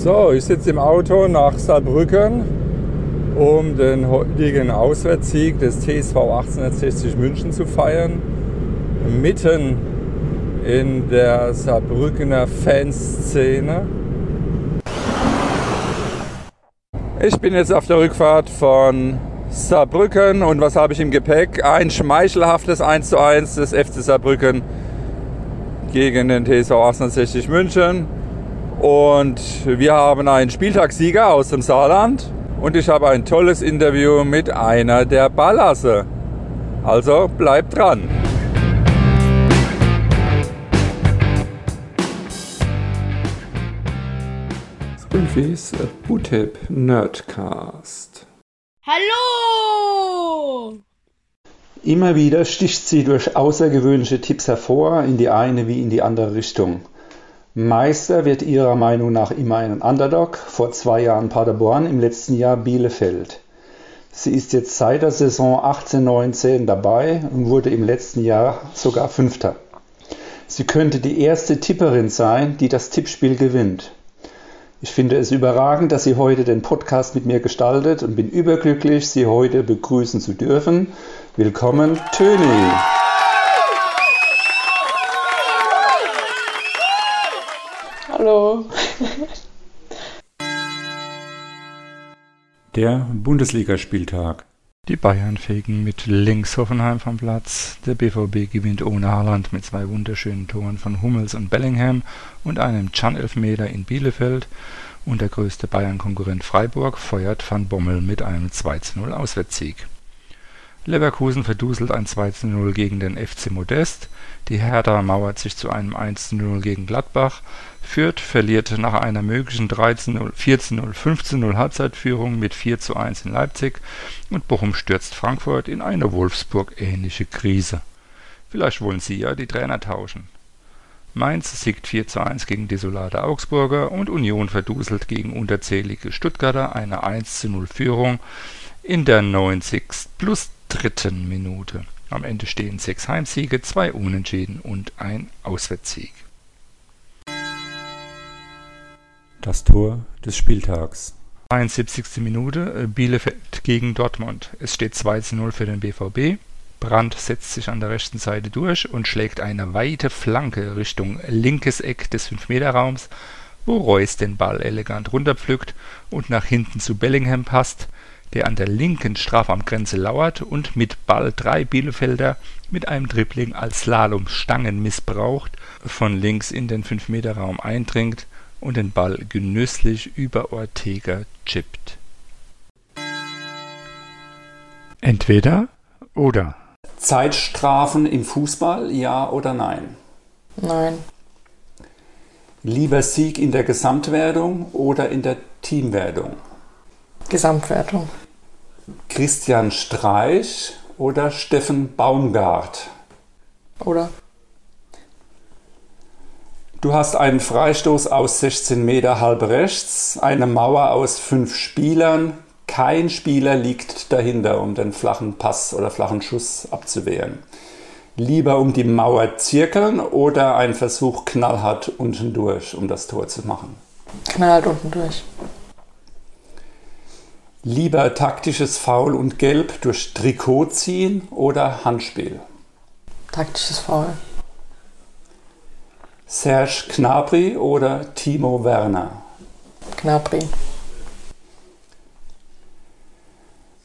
So, ich sitze im Auto nach Saarbrücken, um den heutigen Auswärtssieg des TSV 1860 München zu feiern. Mitten in der Saarbrückener Fanszene. Ich bin jetzt auf der Rückfahrt von Saarbrücken und was habe ich im Gepäck? Ein schmeichelhaftes 1:1 des FC Saarbrücken gegen den TSV 1860 München. Und wir haben einen Spieltagssieger aus dem Saarland und ich habe ein tolles Interview mit einer der Ballasse. Also bleibt dran. Springfies Butep Nerdcast. Hallo! Immer wieder sticht sie durch außergewöhnliche Tipps hervor, in die eine wie in die andere Richtung. Meister wird ihrer Meinung nach immer ein Underdog, vor zwei Jahren Paderborn, im letzten Jahr Bielefeld. Sie ist jetzt seit der Saison 18-19 dabei und wurde im letzten Jahr sogar Fünfter. Sie könnte die erste Tipperin sein, die das Tippspiel gewinnt. Ich finde es überragend, dass sie heute den Podcast mit mir gestaltet und bin überglücklich, Sie heute begrüßen zu dürfen. Willkommen, Töni! Hallo. Der Bundesligaspieltag. Die Bayern fegen mit links Hoffenheim vom Platz. Der BVB gewinnt ohne Haaland mit zwei wunderschönen Toren von Hummels und Bellingham und einem Chan-Elfmeter in Bielefeld. Und der größte Bayern-Konkurrent Freiburg feuert Van Bommel mit einem 2:0 Auswärtssieg. Leverkusen verduselt ein 2:0 gegen den FC Modest. Die Hertha mauert sich zu einem 1:0 gegen Gladbach. Fürth verliert nach einer möglichen 13:0, 14:0, 15:0 Halbzeitführung mit 4:1 in Leipzig und Bochum stürzt Frankfurt in eine Wolfsburg-ähnliche Krise. Vielleicht wollen sie ja die Trainer tauschen. Mainz siegt 4:1 gegen desolate Augsburger und Union verduselt gegen unterzählige Stuttgarter eine 1:0 Führung in der 90. plus dritten Minute. Am Ende stehen sechs Heimsiege, zwei Unentschieden und ein Auswärtssieg Das Tor des Spieltags. 71. Minute, äh, Bielefeld gegen Dortmund. Es steht 2 zu 0 für den BVB. Brandt setzt sich an der rechten Seite durch und schlägt eine weite Flanke Richtung linkes Eck des 5-Meter-Raums, wo Reus den Ball elegant runterpflückt und nach hinten zu Bellingham passt, der an der linken Strafraumgrenze lauert und mit Ball drei Bielefelder mit einem Dribbling als Slalomstangen missbraucht, von links in den 5-Meter-Raum eindringt und den Ball genüsslich über Ortega chippt. Entweder oder. Zeitstrafen im Fußball, ja oder nein? Nein. Lieber Sieg in der Gesamtwertung oder in der Teamwertung? Gesamtwertung. Christian Streich oder Steffen Baumgart? Oder? Du hast einen Freistoß aus 16 Meter halb rechts, eine Mauer aus fünf Spielern. Kein Spieler liegt dahinter, um den flachen Pass oder flachen Schuss abzuwehren. Lieber um die Mauer zirkeln oder ein Versuch knallhart unten durch, um das Tor zu machen? Knallhart unten durch. Lieber taktisches Foul und Gelb durch Trikot ziehen oder Handspiel? Taktisches Foul. Serge Gnabry oder Timo Werner? Gnabry.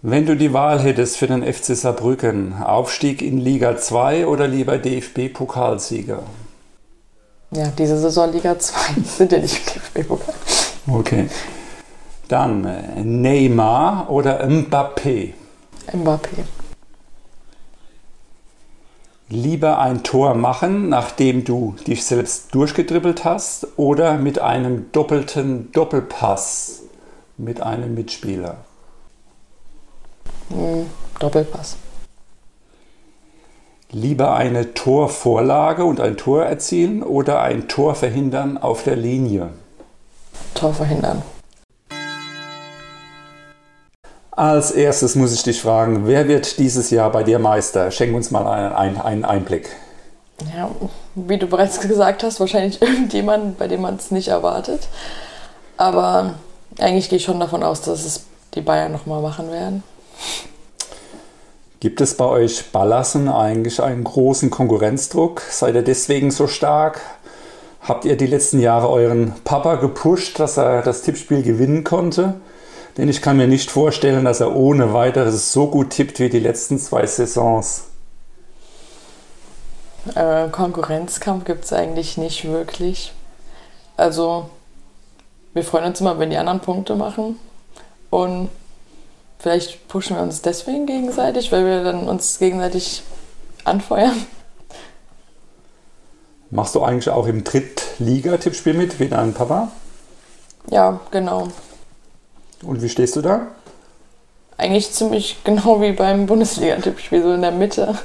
Wenn du die Wahl hättest für den FC Saarbrücken, Aufstieg in Liga 2 oder lieber DFB-Pokalsieger? Ja, diese Saison Liga 2 sind ja nicht DFB-Pokal. Okay. Dann äh, Neymar oder Mbappé? Mbappé. Lieber ein Tor machen, nachdem du dich selbst durchgedribbelt hast, oder mit einem doppelten Doppelpass mit einem Mitspieler? Hm, Doppelpass. Lieber eine Torvorlage und ein Tor erzielen oder ein Tor verhindern auf der Linie? Tor verhindern. Als erstes muss ich dich fragen, wer wird dieses Jahr bei dir Meister? Schenk uns mal einen, einen Einblick. Ja, wie du bereits gesagt hast, wahrscheinlich irgendjemand, bei dem man es nicht erwartet. Aber eigentlich gehe ich schon davon aus, dass es die Bayern nochmal machen werden. Gibt es bei euch Ballassen eigentlich einen großen Konkurrenzdruck? Seid ihr deswegen so stark? Habt ihr die letzten Jahre euren Papa gepusht, dass er das Tippspiel gewinnen konnte? Denn ich kann mir nicht vorstellen, dass er ohne weiteres so gut tippt wie die letzten zwei Saisons. Äh, Konkurrenzkampf gibt es eigentlich nicht wirklich. Also, wir freuen uns immer, wenn die anderen Punkte machen. Und vielleicht pushen wir uns deswegen gegenseitig, weil wir dann uns gegenseitig anfeuern. Machst du eigentlich auch im Drittliga-Tippspiel mit, wie dein Papa? Ja, genau. Und wie stehst du da? Eigentlich ziemlich genau wie beim Bundesliga-Tippspiel, so in der Mitte.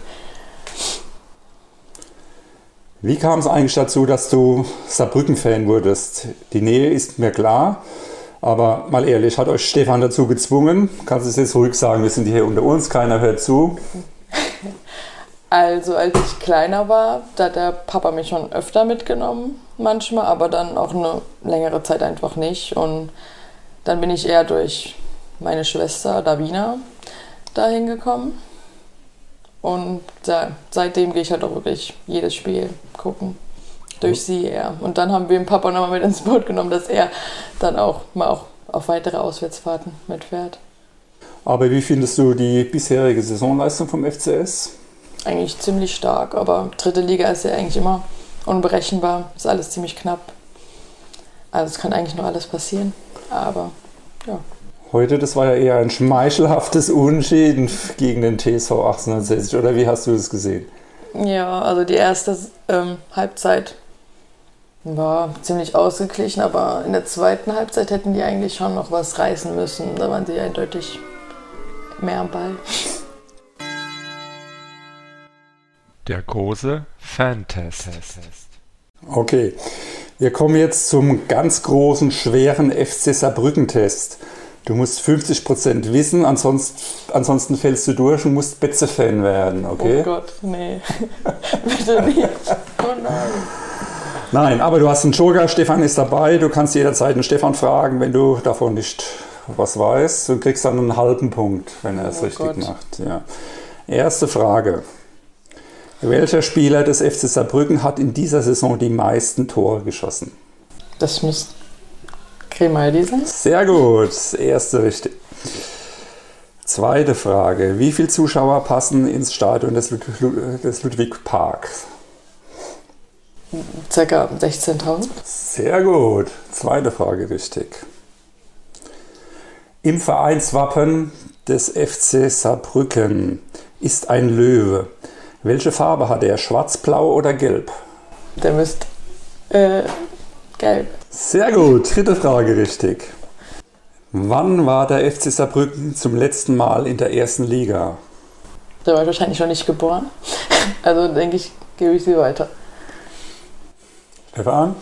Wie kam es eigentlich dazu, dass du Saarbrücken-Fan wurdest? Die Nähe ist mir klar, aber mal ehrlich, hat euch Stefan dazu gezwungen? Kannst du es jetzt ruhig sagen, wir sind hier unter uns, keiner hört zu. Also als ich kleiner war, da hat der Papa mich schon öfter mitgenommen, manchmal, aber dann auch eine längere Zeit einfach nicht. Und dann bin ich eher durch meine Schwester Davina dahin gekommen. Und da, seitdem gehe ich halt auch wirklich jedes Spiel gucken. Durch sie eher. Und dann haben wir den Papa nochmal mit ins Boot genommen, dass er dann auch mal auch auf weitere Auswärtsfahrten mitfährt. Aber wie findest du die bisherige Saisonleistung vom FCS? eigentlich ziemlich stark, aber dritte Liga ist ja eigentlich immer unberechenbar, ist alles ziemlich knapp. Also es kann eigentlich noch alles passieren, aber ja. Heute, das war ja eher ein schmeichelhaftes Unentschieden gegen den TSV 1860, oder wie hast du das gesehen? Ja, also die erste ähm, Halbzeit war ziemlich ausgeglichen, aber in der zweiten Halbzeit hätten die eigentlich schon noch was reißen müssen. Da waren sie eindeutig mehr am Ball. Der große Fantest. Okay, wir kommen jetzt zum ganz großen, schweren FC Saarbrücken-Test. Du musst 50% wissen, ansonsten, ansonsten fällst du durch und musst Betze-Fan werden, okay? Oh Gott, nee. Bitte nicht. Oh nein. Nein, aber du hast einen Joker, Stefan ist dabei. Du kannst jederzeit einen Stefan fragen, wenn du davon nicht was weißt. Du kriegst dann einen halben Punkt, wenn er es Oh richtig Gott. macht. Ja. Erste Frage. Welcher Spieler des FC Saarbrücken hat in dieser Saison die meisten Tore geschossen? Das müsste Grimaldi sein. Sehr gut, das erste richtig. Zweite Frage. Wie viele Zuschauer passen ins Stadion des, Lud des Ludwig Parks? Circa 16.000. Sehr gut. Zweite Frage richtig. Im Vereinswappen des FC Saarbrücken ist ein Löwe. Welche Farbe hat er? Schwarz, blau oder gelb? Der müsste äh, gelb. Sehr gut. Dritte Frage richtig. Wann war der FC Saarbrücken zum letzten Mal in der ersten Liga? Der war wahrscheinlich noch nicht geboren. Also denke ich, gebe ich sie weiter. Stefan?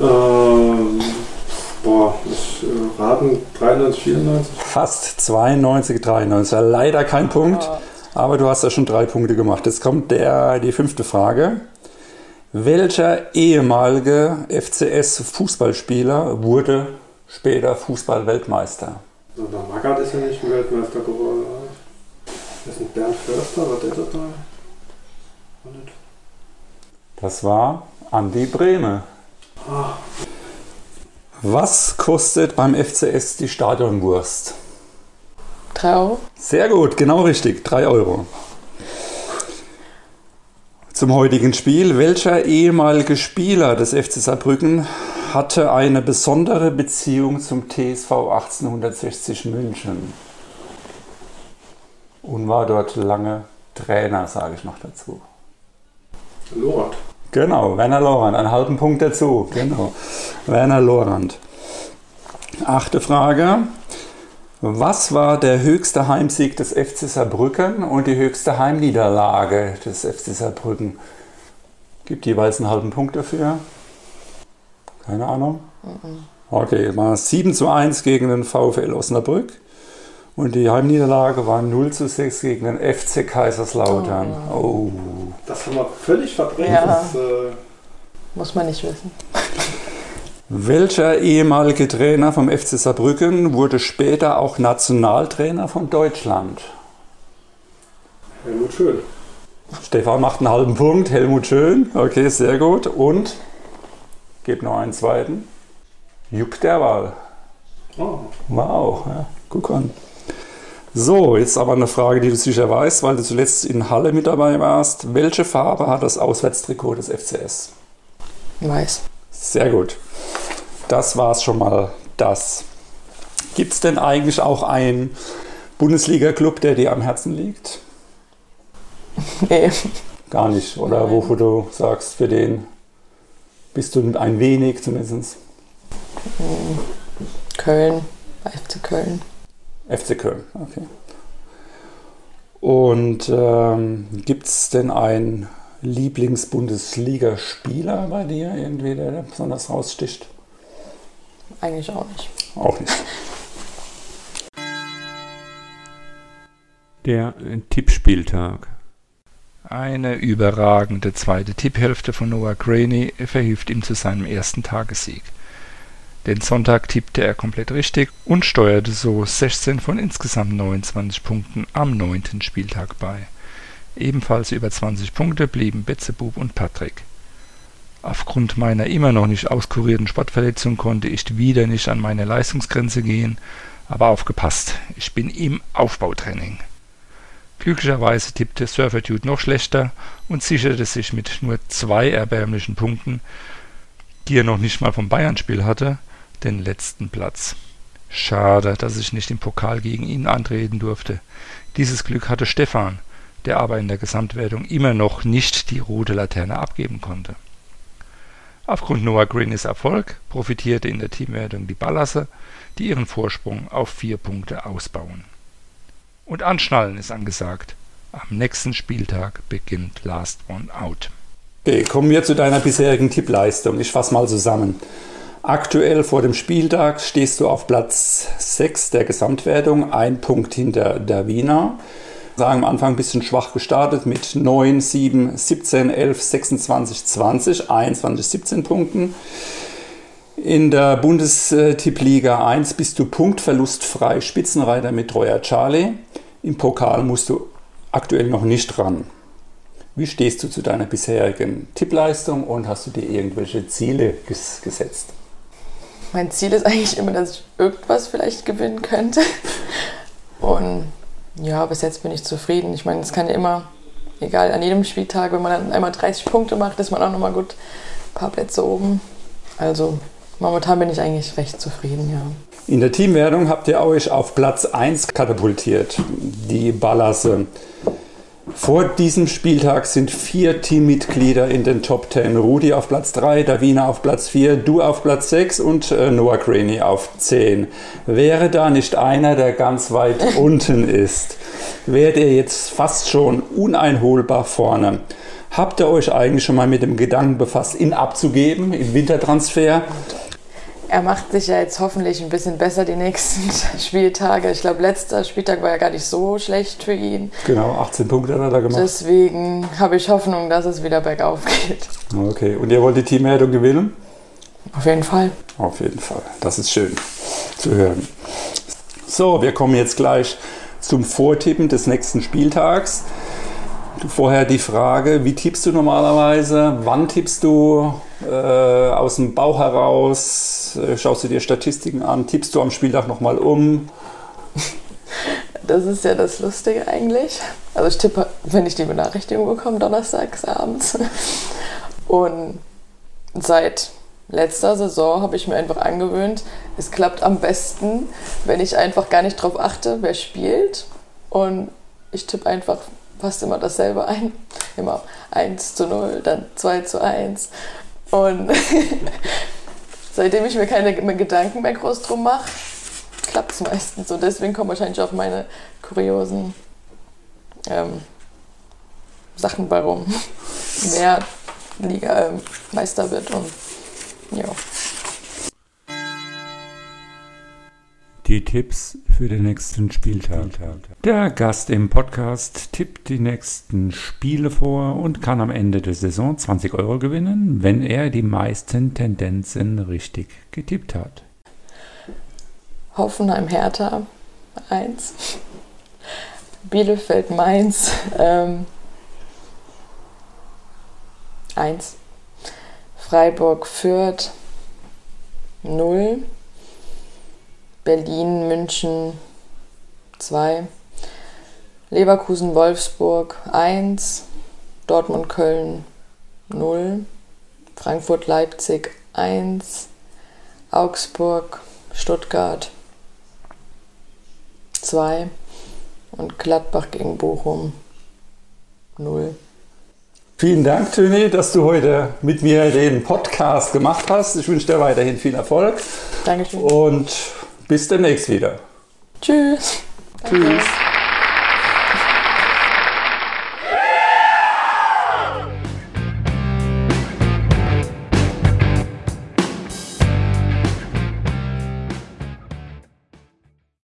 Ähm, boah, ich äh, raten 93, 94. Fast 92, 93. Ja, Leider kein Punkt, aber du hast ja schon drei Punkte gemacht. Jetzt kommt der, die fünfte Frage. Welcher ehemalige FCS-Fußballspieler wurde später Fußball-Weltmeister? Der Magath ist ja nicht Weltmeister geworden. Das ist ein Bernd Förster, war der dabei? Nicht. Das war Andi Brehme. Was kostet beim FCS die Stadionwurst? 3 Euro. Sehr gut, genau richtig, 3 Euro. Zum heutigen Spiel. Welcher ehemalige Spieler des FC Saarbrücken hatte eine besondere Beziehung zum TSV 1860 München? Und war dort lange Trainer, sage ich noch dazu. Lorand. Genau, Werner Lorand, einen halben Punkt dazu. Genau, Werner Lorand. Achte Frage. Was war der höchste Heimsieg des FC Saarbrücken und die höchste Heimniederlage des FC Saarbrücken? Gibt jeweils einen halben Punkt dafür? Keine Ahnung? Okay, war 7 zu 1 gegen den VfL Osnabrück und die Heimniederlage war 0 zu 6 gegen den FC Kaiserslautern. Oh. Das haben wir völlig verdrängt. Ja. Das, äh, Muss man nicht wissen. Welcher ehemalige Trainer vom FC Saarbrücken wurde später auch Nationaltrainer von Deutschland? Helmut Schön. Stefan macht einen halben Punkt, Helmut Schön, okay, sehr gut. Und, gebe noch einen zweiten, Jupp Derwal. Oh. Wow, ja, guck an. So, jetzt aber eine Frage, die du sicher weißt, weil du zuletzt in Halle mit dabei warst. Welche Farbe hat das Auswärtstrikot des FCS? Weiß. Sehr gut. Das war's schon mal das. Gibt es denn eigentlich auch einen Bundesliga-Club, der dir am Herzen liegt? Nee. Gar nicht. Oder Nein. wofür du sagst, für den bist du ein wenig zumindest. Köln. FC Köln. FC Köln, okay. Und ähm, gibt es denn einen Lieblingsbundesligaspieler bei dir irgendwie, der da besonders raussticht? Eigentlich auch nicht. Auch nicht. Der äh, Tippspieltag. Eine überragende zweite Tipphälfte von Noah Graney verhilft ihm zu seinem ersten Tagessieg. Den Sonntag tippte er komplett richtig und steuerte so 16 von insgesamt 29 Punkten am neunten Spieltag bei. Ebenfalls über 20 Punkte blieben Betzebub und Patrick. Aufgrund meiner immer noch nicht auskurierten Sportverletzung konnte ich wieder nicht an meine Leistungsgrenze gehen, aber aufgepasst, ich bin im Aufbautraining. Glücklicherweise tippte Surferdude noch schlechter und sicherte sich mit nur zwei erbärmlichen Punkten, die er noch nicht mal vom Bayern-Spiel hatte, den letzten Platz. Schade, dass ich nicht im Pokal gegen ihn antreten durfte. Dieses Glück hatte Stefan, der aber in der Gesamtwertung immer noch nicht die rote Laterne abgeben konnte. Aufgrund Noah Greenes Erfolg profitierte in der Teamwertung die Ballasse, die ihren Vorsprung auf vier Punkte ausbauen. Und Anschnallen ist angesagt. Am nächsten Spieltag beginnt Last One Out. Okay, kommen wir zu deiner bisherigen Tippleistung. Ich fasse mal zusammen. Aktuell vor dem Spieltag stehst du auf Platz 6 der Gesamtwertung, ein Punkt hinter der Wiener. Sagen am Anfang ein bisschen schwach gestartet mit 9, 7, 17, 11, 26, 20, 21, 17 Punkten. In der Bundestippliga 1 bist du punktverlustfrei Spitzenreiter mit Treuer Charlie. Im Pokal musst du aktuell noch nicht ran. Wie stehst du zu deiner bisherigen Tippleistung und hast du dir irgendwelche Ziele ges gesetzt? Mein Ziel ist eigentlich immer, dass ich irgendwas vielleicht gewinnen könnte. Und ja, bis jetzt bin ich zufrieden. Ich meine, es kann ja immer, egal, an jedem Spieltag, wenn man dann einmal 30 Punkte macht, ist man auch nochmal gut ein paar Plätze oben. Also momentan bin ich eigentlich recht zufrieden, ja. In der Teamwertung habt ihr euch auf Platz 1 katapultiert, die Ballasse. Vor diesem Spieltag sind vier Teammitglieder in den Top 10. Rudi auf Platz 3, Davina auf Platz 4, du auf Platz 6 und äh, Noah Craney auf 10. Wäre da nicht einer, der ganz weit unten ist, wärt ihr jetzt fast schon uneinholbar vorne. Habt ihr euch eigentlich schon mal mit dem Gedanken befasst, ihn abzugeben im Wintertransfer? Er macht sich ja jetzt hoffentlich ein bisschen besser die nächsten Spieltage. Ich glaube, letzter Spieltag war ja gar nicht so schlecht für ihn. Genau, 18 Punkte hat er da gemacht. Deswegen habe ich Hoffnung, dass es wieder bergauf geht. Okay, und ihr wollt die Teamwertung gewinnen? Auf jeden Fall. Auf jeden Fall. Das ist schön zu hören. So, wir kommen jetzt gleich zum Vortippen des nächsten Spieltags. Vorher die Frage, wie tippst du normalerweise? Wann tippst du äh, aus dem Bauch heraus? Äh, Schaust du dir Statistiken an? Tippst du am Spieltag nochmal um? Das ist ja das Lustige eigentlich. Also ich tippe, wenn ich die Benachrichtigung bekomme, donnerstags abends. Und seit letzter Saison habe ich mir einfach angewöhnt, es klappt am besten, wenn ich einfach gar nicht drauf achte, wer spielt. Und ich tippe einfach fast immer dasselbe ein. Immer 1 zu 0, dann 2 zu 1. Und seitdem ich mir keine Gedanken mehr groß drum mache, klappt es meistens. Und deswegen kommen wahrscheinlich auch meine kuriosen ähm, Sachen bei rum. Wer Liga ähm, Meister wird und ja. Die Tipps für den nächsten Spieltag. Der Gast im Podcast tippt die nächsten Spiele vor und kann am Ende der Saison 20 Euro gewinnen, wenn er die meisten Tendenzen richtig getippt hat. Hoffenheim Hertha 1. Bielefeld Mainz ähm, 1. Freiburg Fürth 0. Berlin München 2. Leverkusen Wolfsburg 1. Dortmund Köln 0. Frankfurt Leipzig 1. Augsburg Stuttgart 2 und Gladbach gegen Bochum 0. Vielen Dank, Töni, dass du heute mit mir den Podcast gemacht hast. Ich wünsche dir weiterhin viel Erfolg Dankeschön. und bis demnächst wieder. Tschüss. Tschüss.